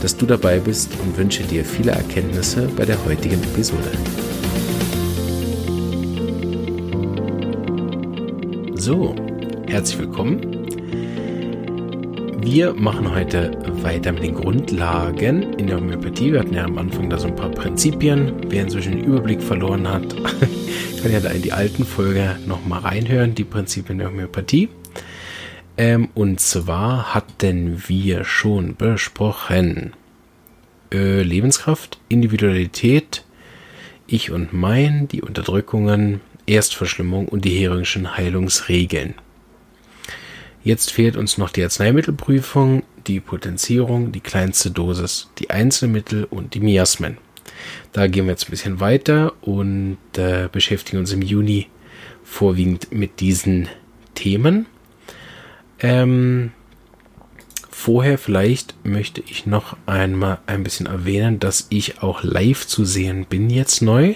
dass du dabei bist und wünsche dir viele Erkenntnisse bei der heutigen Episode. So, herzlich willkommen. Wir machen heute weiter mit den Grundlagen in der Homöopathie. Wir hatten ja am Anfang da so ein paar Prinzipien. Wer inzwischen den Überblick verloren hat, kann ja da in die alten Folge nochmal reinhören, die Prinzipien der Homöopathie. Ähm, und zwar hatten wir schon besprochen äh, Lebenskraft, Individualität, Ich und Mein, die Unterdrückungen, Erstverschlimmung und die Heringschen Heilungsregeln. Jetzt fehlt uns noch die Arzneimittelprüfung, die Potenzierung, die kleinste Dosis, die Einzelmittel und die Miasmen. Da gehen wir jetzt ein bisschen weiter und äh, beschäftigen uns im Juni vorwiegend mit diesen Themen. Ähm, vorher vielleicht möchte ich noch einmal ein bisschen erwähnen, dass ich auch live zu sehen bin jetzt neu.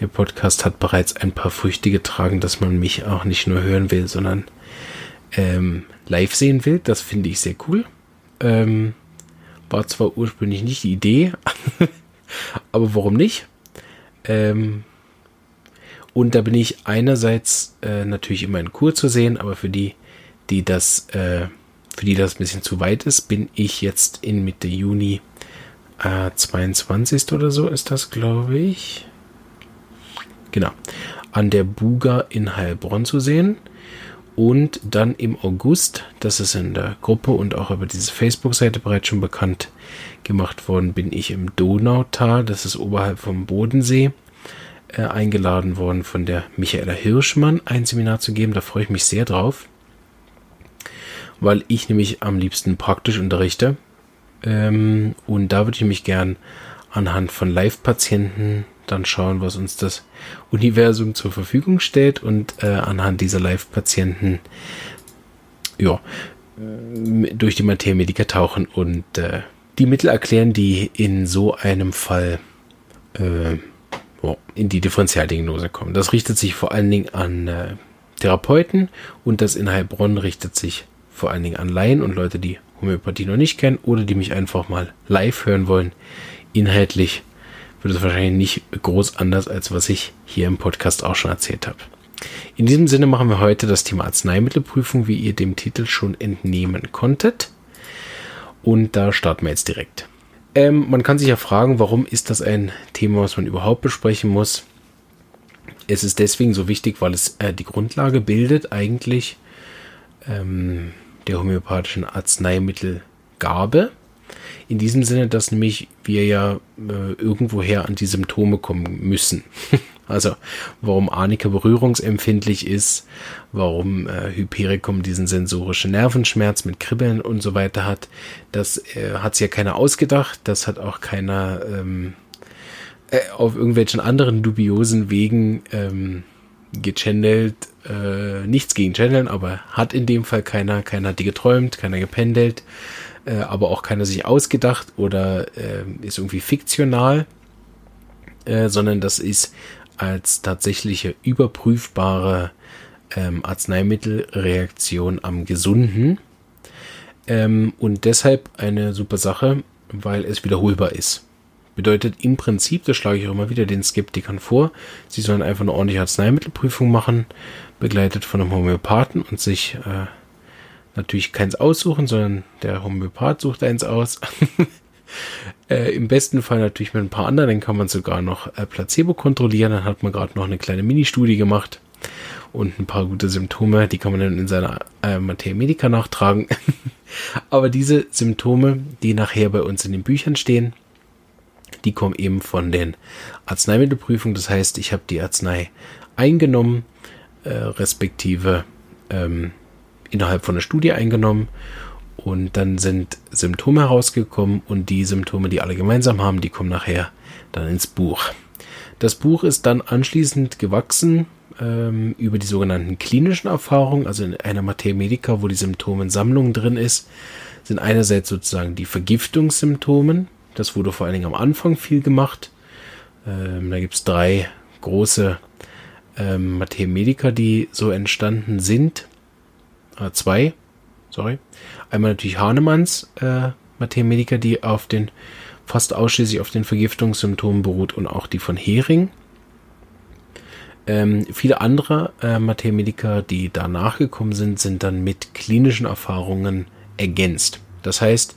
Der Podcast hat bereits ein paar Früchte getragen, dass man mich auch nicht nur hören will, sondern ähm, live sehen will. Das finde ich sehr cool. Ähm, war zwar ursprünglich nicht die Idee, aber warum nicht? Ähm, und da bin ich einerseits äh, natürlich immer in Kur zu sehen, aber für die, die das, äh, für die das ein bisschen zu weit ist, bin ich jetzt in Mitte Juni äh, 22. oder so ist das, glaube ich. Genau. An der Buga in Heilbronn zu sehen. Und dann im August, das ist in der Gruppe und auch über diese Facebook-Seite bereits schon bekannt gemacht worden, bin ich im Donautal, das ist oberhalb vom Bodensee, äh, eingeladen worden von der Michaela Hirschmann, ein Seminar zu geben. Da freue ich mich sehr drauf, weil ich nämlich am liebsten praktisch unterrichte. Ähm, und da würde ich mich gern anhand von Live-Patienten dann schauen, was uns das Universum zur Verfügung stellt und äh, anhand dieser Live-Patienten ja, durch die Materie tauchen und äh, die Mittel erklären, die in so einem Fall äh, in die Differentialdiagnose kommen. Das richtet sich vor allen Dingen an äh, Therapeuten und das in Heilbronn richtet sich vor allen Dingen an Laien und Leute, die Homöopathie noch nicht kennen oder die mich einfach mal live hören wollen. Inhaltlich wird es wahrscheinlich nicht groß anders, als was ich hier im Podcast auch schon erzählt habe. In diesem Sinne machen wir heute das Thema Arzneimittelprüfung, wie ihr dem Titel schon entnehmen konntet. Und da starten wir jetzt direkt. Ähm, man kann sich ja fragen, warum ist das ein Thema, was man überhaupt besprechen muss? Es ist deswegen so wichtig, weil es äh, die Grundlage bildet eigentlich ähm, der homöopathischen Arzneimittelgabe. In diesem Sinne, dass nämlich wir ja äh, irgendwoher an die Symptome kommen müssen. also warum Arnika berührungsempfindlich ist, warum äh, Hypericum diesen sensorischen Nervenschmerz mit Kribbeln und so weiter hat, das äh, hat sich ja keiner ausgedacht, das hat auch keiner ähm, äh, auf irgendwelchen anderen dubiosen Wegen ähm, gechannelt, äh, nichts gegen Channeln, aber hat in dem Fall keiner, keiner hat die geträumt, keiner gependelt äh, aber auch keiner sich ausgedacht oder äh, ist irgendwie fiktional, äh, sondern das ist als tatsächliche überprüfbare ähm, Arzneimittelreaktion am Gesunden ähm, und deshalb eine super Sache, weil es wiederholbar ist. Bedeutet im Prinzip, das schlage ich auch immer wieder den Skeptikern vor, sie sollen einfach eine ordentliche Arzneimittelprüfung machen, begleitet von einem Homöopathen und sich äh, natürlich keins aussuchen, sondern der Homöopath sucht eins aus. äh, Im besten Fall natürlich mit ein paar anderen, dann kann man sogar noch äh, Placebo kontrollieren. Dann hat man gerade noch eine kleine Mini-Studie gemacht und ein paar gute Symptome, die kann man dann in seiner äh, Materia Medica nachtragen. Aber diese Symptome, die nachher bei uns in den Büchern stehen, die kommen eben von den Arzneimittelprüfungen. Das heißt, ich habe die Arznei eingenommen, äh, respektive ähm, innerhalb von einer Studie eingenommen und dann sind Symptome herausgekommen und die Symptome, die alle gemeinsam haben, die kommen nachher dann ins Buch. Das Buch ist dann anschließend gewachsen ähm, über die sogenannten klinischen Erfahrungen, also in einer Materia Medica, wo die Symptomensammlung drin ist, sind einerseits sozusagen die Vergiftungssymptomen. Das wurde vor allen Dingen am Anfang viel gemacht. Ähm, da gibt es drei große ähm, Medica, die so entstanden sind. Äh, zwei, sorry. Einmal natürlich Hahnemanns äh, Medica, die auf den fast ausschließlich auf den Vergiftungssymptomen beruht und auch die von Hering. Ähm, viele andere äh, Medica, die danach gekommen sind, sind dann mit klinischen Erfahrungen ergänzt. Das heißt,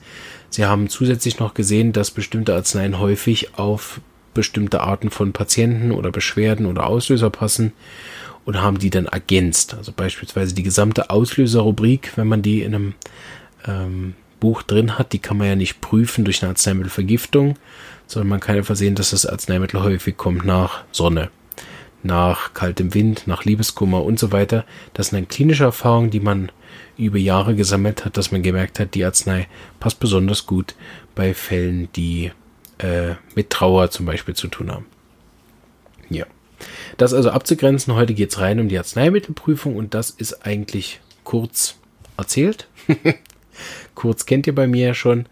sie haben zusätzlich noch gesehen, dass bestimmte Arzneien häufig auf bestimmte Arten von Patienten oder Beschwerden oder Auslöser passen und haben die dann ergänzt. Also beispielsweise die gesamte Auslöserrubrik, wenn man die in einem ähm, Buch drin hat, die kann man ja nicht prüfen durch eine Arzneimittelvergiftung, sondern man kann einfach sehen, dass das Arzneimittel häufig kommt nach Sonne, nach kaltem Wind, nach Liebeskummer und so weiter. Das sind dann klinische Erfahrungen, die man über Jahre gesammelt hat, dass man gemerkt hat, die Arznei passt besonders gut bei Fällen, die äh, mit Trauer zum Beispiel zu tun haben. Ja. Das also abzugrenzen, heute geht es rein um die Arzneimittelprüfung und das ist eigentlich kurz erzählt. kurz kennt ihr bei mir ja schon.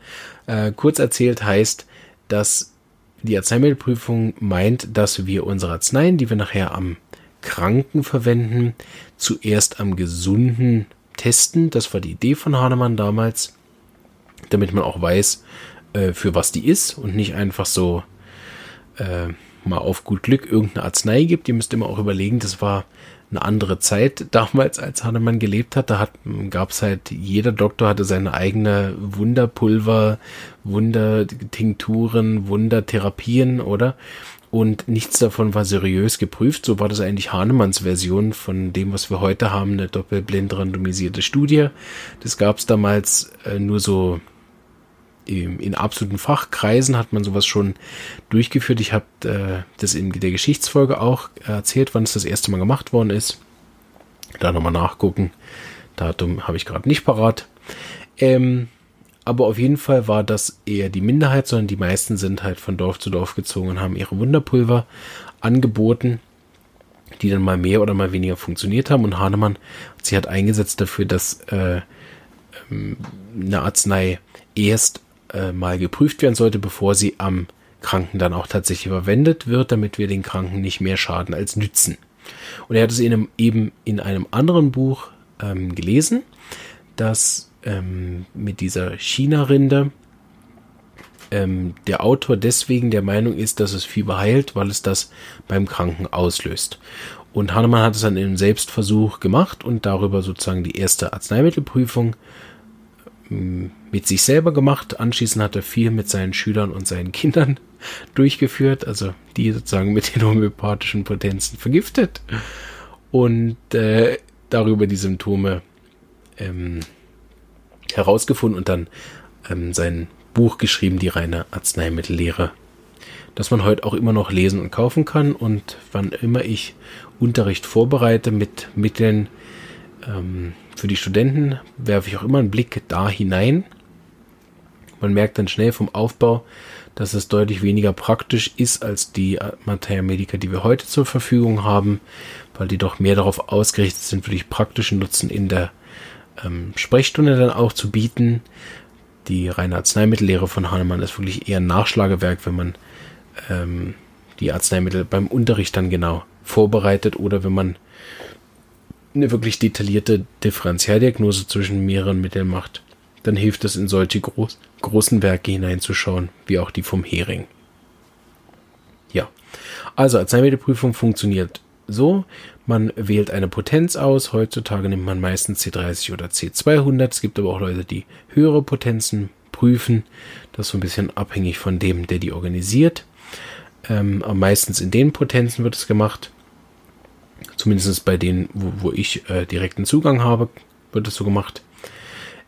Äh, kurz erzählt heißt, dass die Arzneimittelprüfung meint, dass wir unsere Arzneien, die wir nachher am Kranken verwenden, zuerst am Gesunden testen. Das war die Idee von Hahnemann damals, damit man auch weiß, äh, für was die ist und nicht einfach so äh, mal auf gut Glück irgendeine Arznei gibt. Ihr müsst immer auch überlegen, das war eine andere Zeit damals, als Hahnemann gelebt hat. Da hat, gab es halt, jeder Doktor hatte seine eigene Wunderpulver, Wundertinkturen, Wundertherapien, oder? Und nichts davon war seriös geprüft. So war das eigentlich Hahnemanns Version von dem, was wir heute haben, eine doppelblind randomisierte Studie. Das gab es damals äh, nur so in absoluten Fachkreisen hat man sowas schon durchgeführt. Ich habe äh, das in der Geschichtsfolge auch erzählt, wann es das erste Mal gemacht worden ist. Da nochmal nachgucken. Datum habe ich gerade nicht parat. Ähm, aber auf jeden Fall war das eher die Minderheit, sondern die meisten sind halt von Dorf zu Dorf gezogen und haben ihre Wunderpulver angeboten, die dann mal mehr oder mal weniger funktioniert haben. Und Hahnemann, sie hat eingesetzt dafür, dass äh, ähm, eine Arznei erst äh, mal geprüft werden sollte, bevor sie am Kranken dann auch tatsächlich verwendet wird, damit wir den Kranken nicht mehr schaden als nützen. Und er hat es eben in einem anderen Buch ähm, gelesen, dass ähm, mit dieser China-Rinde ähm, der Autor deswegen der Meinung ist, dass es Fieber heilt, weil es das beim Kranken auslöst. Und Hahnemann hat es dann im Selbstversuch gemacht und darüber sozusagen die erste Arzneimittelprüfung mit sich selber gemacht. Anschließend hat er viel mit seinen Schülern und seinen Kindern durchgeführt, also die sozusagen mit den homöopathischen Potenzen vergiftet und äh, darüber die Symptome ähm, herausgefunden und dann ähm, sein Buch geschrieben, die reine Arzneimittellehre, das man heute auch immer noch lesen und kaufen kann und wann immer ich Unterricht vorbereite mit Mitteln, ähm, für die Studenten werfe ich auch immer einen Blick da hinein. Man merkt dann schnell vom Aufbau, dass es deutlich weniger praktisch ist als die Materia Medica, die wir heute zur Verfügung haben, weil die doch mehr darauf ausgerichtet sind, wirklich praktischen Nutzen in der ähm, Sprechstunde dann auch zu bieten. Die reine Arzneimittellehre von Hahnemann ist wirklich eher ein Nachschlagewerk, wenn man ähm, die Arzneimittel beim Unterricht dann genau vorbereitet oder wenn man eine wirklich detaillierte Differentialdiagnose zwischen mehreren Mitteln macht, dann hilft es in solche groß, großen Werke hineinzuschauen, wie auch die vom Hering. Ja, also Arzneimittelprüfung funktioniert so, man wählt eine Potenz aus. Heutzutage nimmt man meistens C30 oder C200. Es gibt aber auch Leute, die höhere Potenzen prüfen. Das ist so ein bisschen abhängig von dem, der die organisiert. Ähm, meistens in den Potenzen wird es gemacht. Zumindest bei denen, wo, wo ich äh, direkten Zugang habe, wird das so gemacht.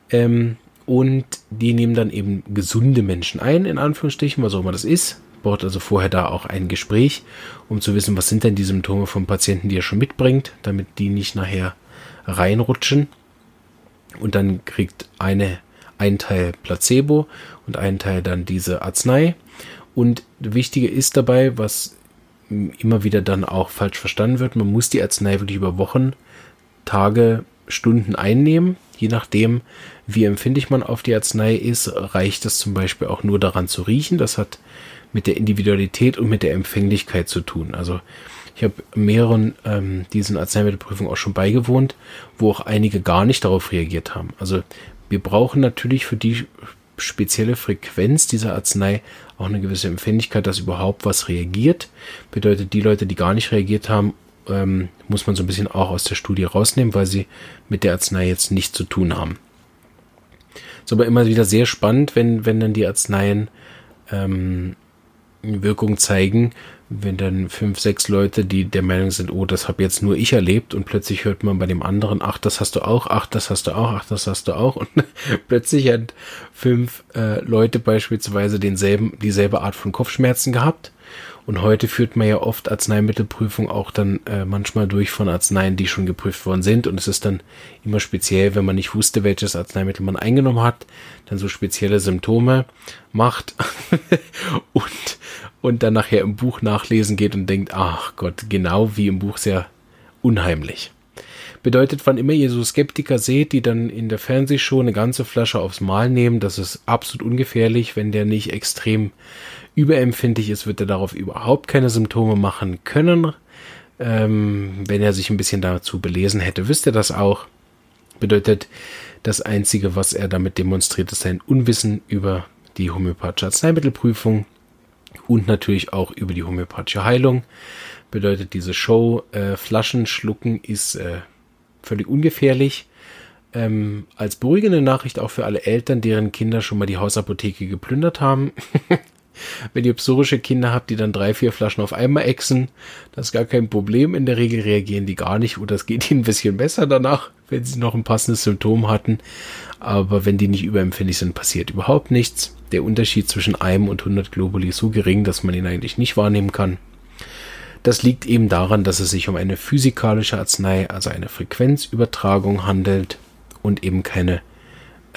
Ähm, und die nehmen dann eben gesunde Menschen ein, in Anführungsstrichen, was auch immer das ist. Braucht also vorher da auch ein Gespräch, um zu wissen, was sind denn die Symptome vom Patienten, die er schon mitbringt, damit die nicht nachher reinrutschen. Und dann kriegt eine ein Teil Placebo und ein Teil dann diese Arznei. Und wichtiger ist dabei, was immer wieder dann auch falsch verstanden wird. Man muss die Arznei wirklich über Wochen, Tage, Stunden einnehmen. Je nachdem, wie empfindlich man auf die Arznei ist, reicht es zum Beispiel auch nur daran zu riechen. Das hat mit der Individualität und mit der Empfänglichkeit zu tun. Also ich habe mehreren ähm, diesen Arzneimittelprüfungen auch schon beigewohnt, wo auch einige gar nicht darauf reagiert haben. Also wir brauchen natürlich für die spezielle Frequenz dieser Arznei auch eine gewisse Empfindlichkeit, dass überhaupt was reagiert. Bedeutet, die Leute, die gar nicht reagiert haben, ähm, muss man so ein bisschen auch aus der Studie rausnehmen, weil sie mit der Arznei jetzt nichts zu tun haben. Ist aber immer wieder sehr spannend, wenn, wenn dann die Arzneien ähm, Wirkung zeigen, wenn dann fünf, sechs Leute, die der Meinung sind, oh, das habe jetzt nur ich erlebt und plötzlich hört man bei dem anderen, ach, das hast du auch, ach, das hast du auch, ach, das hast du auch. Und plötzlich hat fünf äh, Leute beispielsweise denselben, dieselbe Art von Kopfschmerzen gehabt und heute führt man ja oft Arzneimittelprüfung auch dann äh, manchmal durch von Arzneien, die schon geprüft worden sind. Und es ist dann immer speziell, wenn man nicht wusste, welches Arzneimittel man eingenommen hat, dann so spezielle Symptome macht und, und dann nachher im Buch nachlesen geht und denkt, ach Gott, genau wie im Buch sehr unheimlich. Bedeutet, wann immer ihr so Skeptiker seht, die dann in der Fernsehshow eine ganze Flasche aufs Mal nehmen, das ist absolut ungefährlich, wenn der nicht extrem überempfindlich ist, wird er darauf überhaupt keine Symptome machen können. Ähm, wenn er sich ein bisschen dazu belesen hätte, wüsste er das auch. Bedeutet, das Einzige, was er damit demonstriert, ist sein Unwissen über die homöopathische Arzneimittelprüfung und natürlich auch über die homöopathische Heilung. Bedeutet, diese Show äh, Flaschen schlucken ist äh, völlig ungefährlich. Ähm, als beruhigende Nachricht auch für alle Eltern, deren Kinder schon mal die Hausapotheke geplündert haben. Wenn ihr psorische Kinder habt, die dann drei, vier Flaschen auf einmal exen, das ist gar kein Problem. In der Regel reagieren die gar nicht oder es geht ihnen ein bisschen besser danach, wenn sie noch ein passendes Symptom hatten. Aber wenn die nicht überempfindlich sind, passiert überhaupt nichts. Der Unterschied zwischen einem und 100 Globuli ist so gering, dass man ihn eigentlich nicht wahrnehmen kann. Das liegt eben daran, dass es sich um eine physikalische Arznei, also eine Frequenzübertragung handelt und eben keine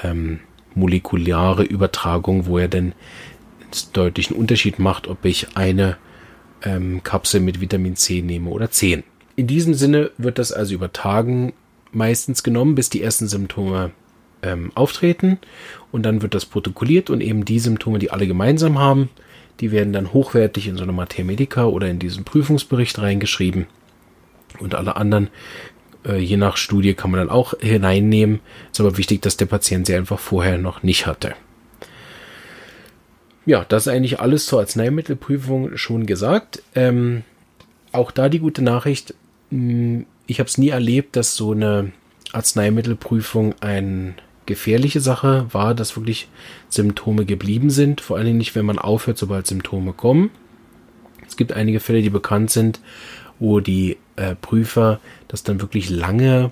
ähm, molekulare Übertragung, wo er denn deutlichen Unterschied macht, ob ich eine ähm, Kapsel mit Vitamin C nehme oder 10. In diesem Sinne wird das also über Tagen meistens genommen, bis die ersten Symptome ähm, auftreten und dann wird das protokolliert und eben die Symptome, die alle gemeinsam haben, die werden dann hochwertig in so eine Mater Medica oder in diesen Prüfungsbericht reingeschrieben und alle anderen, äh, je nach Studie, kann man dann auch hineinnehmen. Ist aber wichtig, dass der Patient sie einfach vorher noch nicht hatte. Ja, das ist eigentlich alles zur Arzneimittelprüfung schon gesagt. Ähm, auch da die gute Nachricht, hm, ich habe es nie erlebt, dass so eine Arzneimittelprüfung eine gefährliche Sache war, dass wirklich Symptome geblieben sind. Vor allen Dingen nicht, wenn man aufhört, sobald Symptome kommen. Es gibt einige Fälle, die bekannt sind, wo die äh, Prüfer das dann wirklich lange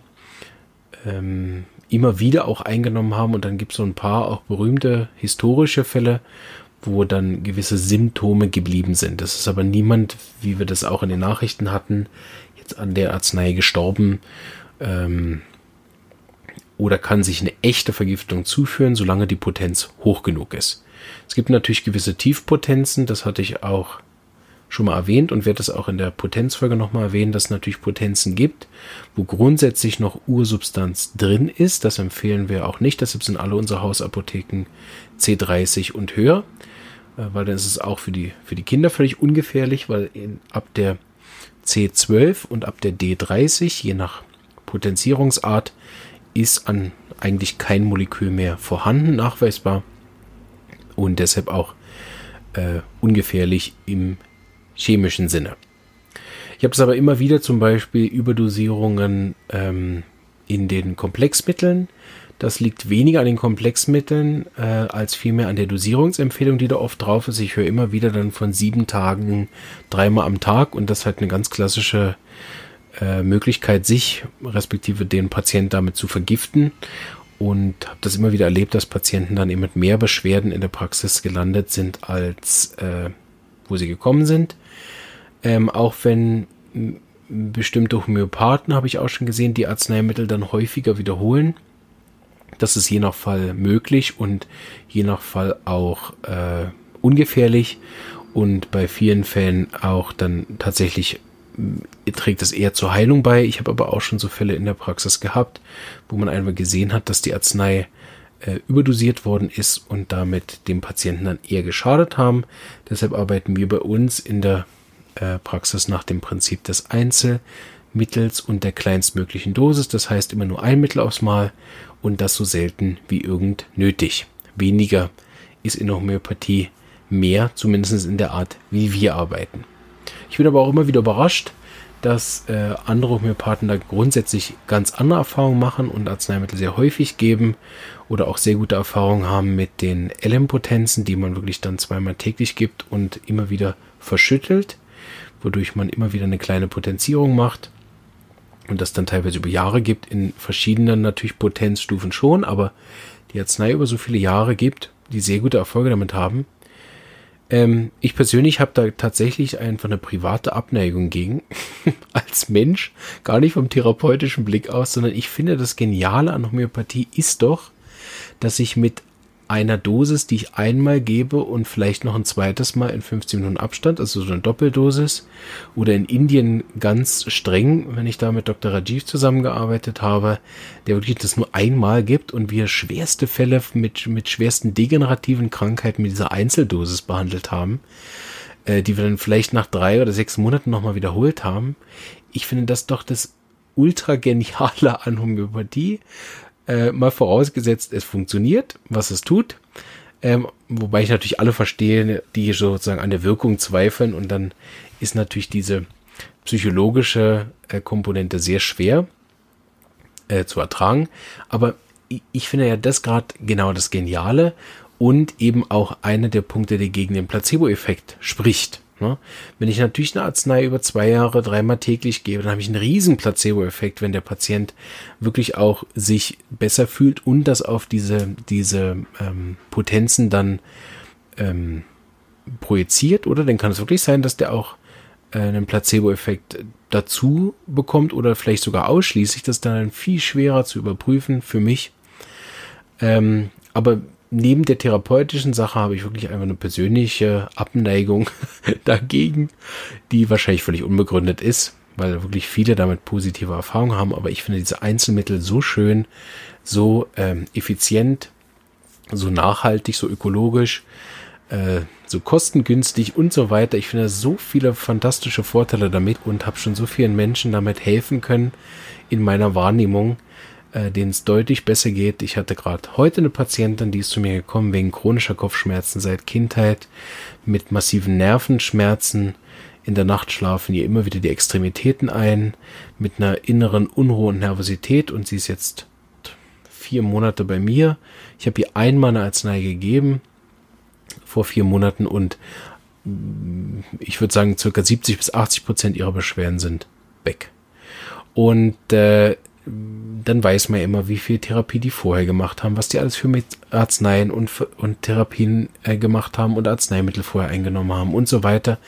ähm, immer wieder auch eingenommen haben und dann gibt es so ein paar auch berühmte historische Fälle, wo dann gewisse Symptome geblieben sind. Das ist aber niemand, wie wir das auch in den Nachrichten hatten, jetzt an der Arznei gestorben ähm, oder kann sich eine echte Vergiftung zuführen, solange die Potenz hoch genug ist. Es gibt natürlich gewisse Tiefpotenzen, das hatte ich auch schon mal erwähnt und werde es auch in der Potenzfolge nochmal erwähnen, dass es natürlich Potenzen gibt, wo grundsätzlich noch Ursubstanz drin ist. Das empfehlen wir auch nicht. Deshalb sind alle unsere Hausapotheken C30 und höher. Äh, weil dann ist es auch für die, für die Kinder völlig ungefährlich, weil in, ab der C12 und ab der D30, je nach Potenzierungsart, ist an eigentlich kein Molekül mehr vorhanden, nachweisbar und deshalb auch äh, ungefährlich im chemischen Sinne. Ich habe es aber immer wieder zum Beispiel Überdosierungen ähm, in den Komplexmitteln, das liegt weniger an den Komplexmitteln äh, als vielmehr an der Dosierungsempfehlung, die da oft drauf ist. Ich höre immer wieder dann von sieben Tagen dreimal am Tag und das ist halt eine ganz klassische äh, Möglichkeit, sich respektive den Patienten damit zu vergiften. Und habe das immer wieder erlebt, dass Patienten dann eben mit mehr Beschwerden in der Praxis gelandet sind, als äh, wo sie gekommen sind. Ähm, auch wenn bestimmte Homöopathen, habe ich auch schon gesehen, die Arzneimittel dann häufiger wiederholen das ist je nach Fall möglich und je nach Fall auch äh, ungefährlich. und bei vielen Fällen auch dann tatsächlich äh, trägt es eher zur Heilung bei. Ich habe aber auch schon so Fälle in der Praxis gehabt, wo man einmal gesehen hat, dass die Arznei äh, überdosiert worden ist und damit dem Patienten dann eher geschadet haben. Deshalb arbeiten wir bei uns in der äh, Praxis nach dem Prinzip des Einzelmittels und der kleinstmöglichen Dosis. Das heißt immer nur ein Mittel aufs Mal und das so selten wie irgend nötig. Weniger ist in der Homöopathie mehr, zumindest in der Art, wie wir arbeiten. Ich bin aber auch immer wieder überrascht, dass äh, andere Homöopathen da grundsätzlich ganz andere Erfahrungen machen und Arzneimittel sehr häufig geben oder auch sehr gute Erfahrungen haben mit den LM-Potenzen, die man wirklich dann zweimal täglich gibt und immer wieder verschüttelt, wodurch man immer wieder eine kleine Potenzierung macht und das dann teilweise über Jahre gibt, in verschiedenen natürlich Potenzstufen schon, aber die Arznei über so viele Jahre gibt, die sehr gute Erfolge damit haben, ähm, ich persönlich habe da tatsächlich einfach eine private Abneigung gegen, als Mensch, gar nicht vom therapeutischen Blick aus, sondern ich finde, das Geniale an Homöopathie ist doch, dass ich mit einer Dosis, die ich einmal gebe und vielleicht noch ein zweites Mal in 15 Minuten Abstand, also so eine Doppeldosis. Oder in Indien ganz streng, wenn ich da mit Dr. Rajiv zusammengearbeitet habe, der wirklich das nur einmal gibt und wir schwerste Fälle mit, mit schwersten degenerativen Krankheiten mit dieser Einzeldosis behandelt haben, äh, die wir dann vielleicht nach drei oder sechs Monaten nochmal wiederholt haben. Ich finde das doch das ultra geniale an Homöopathie, äh, mal vorausgesetzt, es funktioniert, was es tut. Ähm, wobei ich natürlich alle verstehe, die sozusagen an der Wirkung zweifeln und dann ist natürlich diese psychologische äh, Komponente sehr schwer äh, zu ertragen. Aber ich, ich finde ja das gerade genau das Geniale und eben auch einer der Punkte, der gegen den Placebo-Effekt spricht. Ne? Wenn ich natürlich eine Arznei über zwei Jahre dreimal täglich gebe, dann habe ich einen riesen Placebo-Effekt, wenn der Patient wirklich auch sich besser fühlt und das auf diese, diese ähm, Potenzen dann ähm, projiziert, oder? Dann kann es wirklich sein, dass der auch äh, einen Placebo-Effekt dazu bekommt oder vielleicht sogar ausschließlich. Das ist dann viel schwerer zu überprüfen für mich. Ähm, aber neben der therapeutischen Sache habe ich wirklich einfach eine persönliche Abneigung dagegen, die wahrscheinlich völlig unbegründet ist, weil wirklich viele damit positive Erfahrungen haben. Aber ich finde diese Einzelmittel so schön, so ähm, effizient, so nachhaltig, so ökologisch, äh, so kostengünstig und so weiter. Ich finde so viele fantastische Vorteile damit und habe schon so vielen Menschen damit helfen können in meiner Wahrnehmung, äh, denen es deutlich besser geht. Ich hatte gerade heute eine Patientin, die ist zu mir gekommen wegen chronischer Kopfschmerzen seit Kindheit mit massiven Nervenschmerzen. In der Nacht schlafen ihr immer wieder die Extremitäten ein, mit einer inneren Unruhe und Nervosität und sie ist jetzt vier Monate bei mir. Ich habe ihr einmal eine Arznei gegeben vor vier Monaten und mm, ich würde sagen, circa 70 bis 80 Prozent ihrer Beschwerden sind weg. Und äh, dann weiß man immer, wie viel Therapie die vorher gemacht haben, was die alles für Arzneien und, und Therapien äh, gemacht haben und Arzneimittel vorher eingenommen haben und so weiter.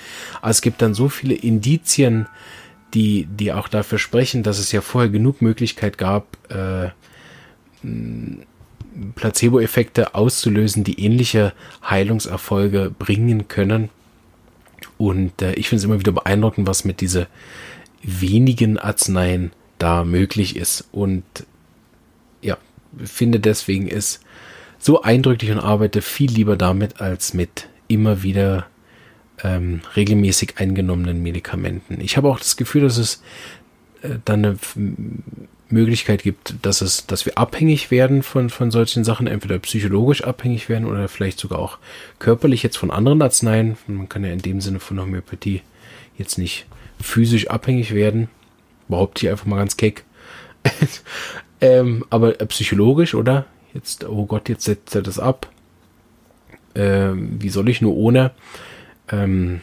Aber es gibt dann so viele Indizien, die, die auch dafür sprechen, dass es ja vorher genug Möglichkeit gab, äh, Placebo-Effekte auszulösen, die ähnliche Heilungserfolge bringen können. Und äh, ich finde es immer wieder beeindruckend, was mit diese wenigen Arzneien da möglich ist. Und ja, finde deswegen ist so eindrücklich und arbeite viel lieber damit als mit immer wieder ähm, regelmäßig eingenommenen Medikamenten. Ich habe auch das Gefühl, dass es äh, dann eine Möglichkeit gibt, dass es, dass wir abhängig werden von, von solchen Sachen, entweder psychologisch abhängig werden oder vielleicht sogar auch körperlich jetzt von anderen Arzneien. Man kann ja in dem Sinne von Homöopathie jetzt nicht physisch abhängig werden behaupte ich einfach mal ganz keck. ähm, aber äh, psychologisch, oder? Jetzt, oh Gott, jetzt setzt er das ab. Ähm, wie soll ich nur ohne? Ähm,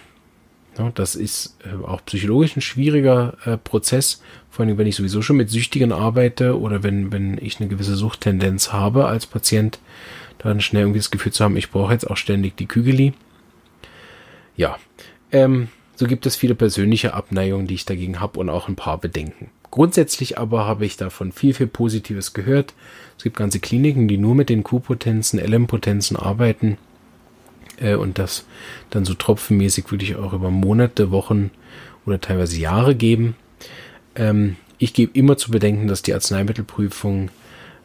ja, das ist äh, auch psychologisch ein schwieriger äh, Prozess, vor allem wenn ich sowieso schon mit Süchtigen arbeite oder wenn, wenn ich eine gewisse Suchttendenz habe als Patient, dann schnell irgendwie das Gefühl zu haben, ich brauche jetzt auch ständig die Kügeli. Ja, ähm, so gibt es viele persönliche Abneigungen, die ich dagegen habe und auch ein paar Bedenken. Grundsätzlich aber habe ich davon viel, viel Positives gehört. Es gibt ganze Kliniken, die nur mit den Q-Potenzen, LM-Potenzen arbeiten. äh, und das dann so tropfenmäßig würde ich auch über Monate, Wochen oder teilweise Jahre geben. Ähm, ich gebe immer zu bedenken, dass die Arzneimittelprüfung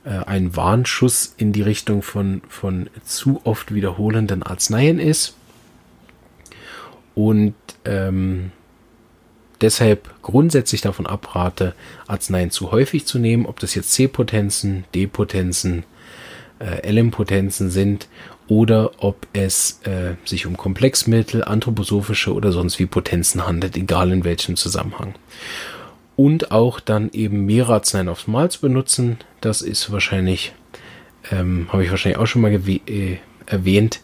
äh, ein Warnschuss in die Richtung von, von zu oft wiederholenden Arzneien ist. Und ähm, deshalb grundsätzlich davon abrate, Arzneien zu häufig zu nehmen, ob das jetzt C-Potenzen, D-Potenzen, äh, LM-Potenzen sind oder ob es äh, sich um Komplexmittel, anthroposophische oder sonst wie Potenzen handelt, egal in welchem Zusammenhang. Und auch dann eben mehrere Arzneien aufs Mal zu benutzen, das ist wahrscheinlich, ähm, habe ich wahrscheinlich auch schon mal äh, erwähnt,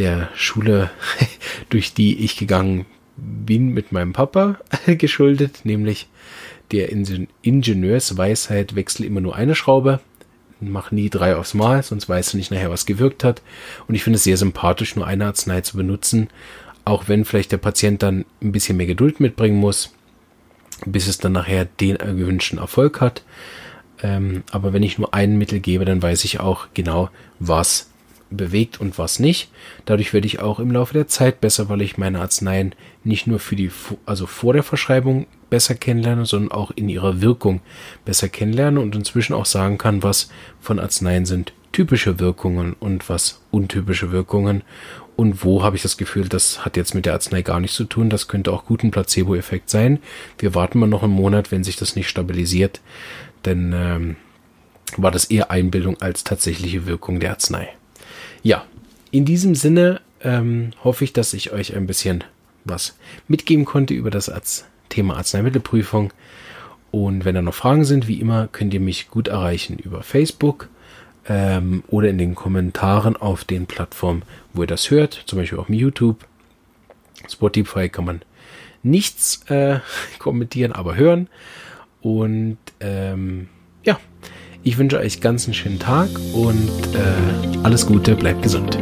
der Schule, durch die ich gegangen bin mit meinem Papa geschuldet, nämlich der Ingenieursweisheit wechsel immer nur eine Schraube, mach nie drei aufs Mal, sonst weißt du nicht nachher, was gewirkt hat. Und ich finde es sehr sympathisch, nur eine Arznei zu benutzen, auch wenn vielleicht der Patient dann ein bisschen mehr Geduld mitbringen muss, bis es dann nachher den gewünschten Erfolg hat. Ähm, aber wenn ich nur ein Mittel gebe, dann weiß ich auch genau, was bewegt und was nicht. Dadurch werde ich auch im Laufe der Zeit besser, weil ich meine Arzneien nicht nur für die, also vor der Verschreibung besser kennenlerne, sondern auch in ihrer Wirkung besser kennenlerne und inzwischen auch sagen kann, was von Arzneien sind typische Wirkungen und was untypische Wirkungen und wo habe ich das Gefühl, das hat jetzt mit der Arznei gar nichts zu tun, das könnte auch gut ein Placebo-Effekt sein. Wir warten mal noch einen Monat, wenn sich das nicht stabilisiert, denn ähm, war das eher Einbildung als tatsächliche Wirkung der Arznei. Ja, in diesem Sinne ähm, hoffe ich, dass ich euch ein bisschen was mitgeben konnte über das Arzt Thema Arzneimittelprüfung. Und wenn da noch Fragen sind, wie immer, könnt ihr mich gut erreichen über Facebook ähm, oder in den Kommentaren auf den Plattformen, wo ihr das hört, zum Beispiel auf YouTube. Spotify kann man nichts äh, kommentieren, aber hören. Und ähm, ich wünsche euch ganz einen schönen Tag und äh, alles Gute, bleibt gesund.